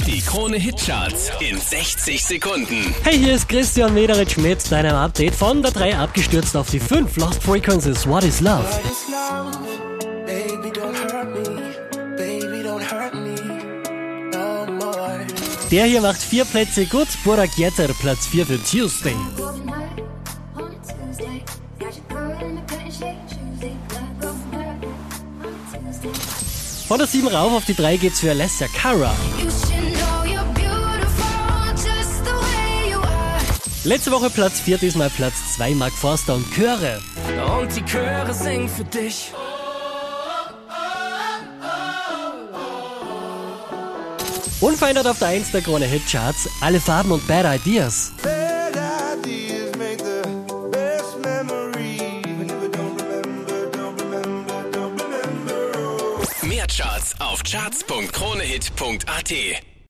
Die Krone Hitcharts in 60 Sekunden. Hey, hier ist Christian Mederitsch mit deinem Update von der 3 abgestürzt auf die 5 Lost Frequencies. What is Love? Der hier macht vier Plätze gut. Burak Yeter Platz 4 für Tuesday. Von der 7 rauf auf die 3 geht's für Alessia Cara. Letzte Woche Platz 4, diesmal Platz 2 Mark Forster und Chöre. Und die Chöre singen für dich. Unverändert auf der 1 der Krone Hitcharts. Alle Farben und Bad Ideas. Bad ideas make the best memories. When you don't remember, don't remember, don't remember. Mehr Charts auf charts.kronehit.at.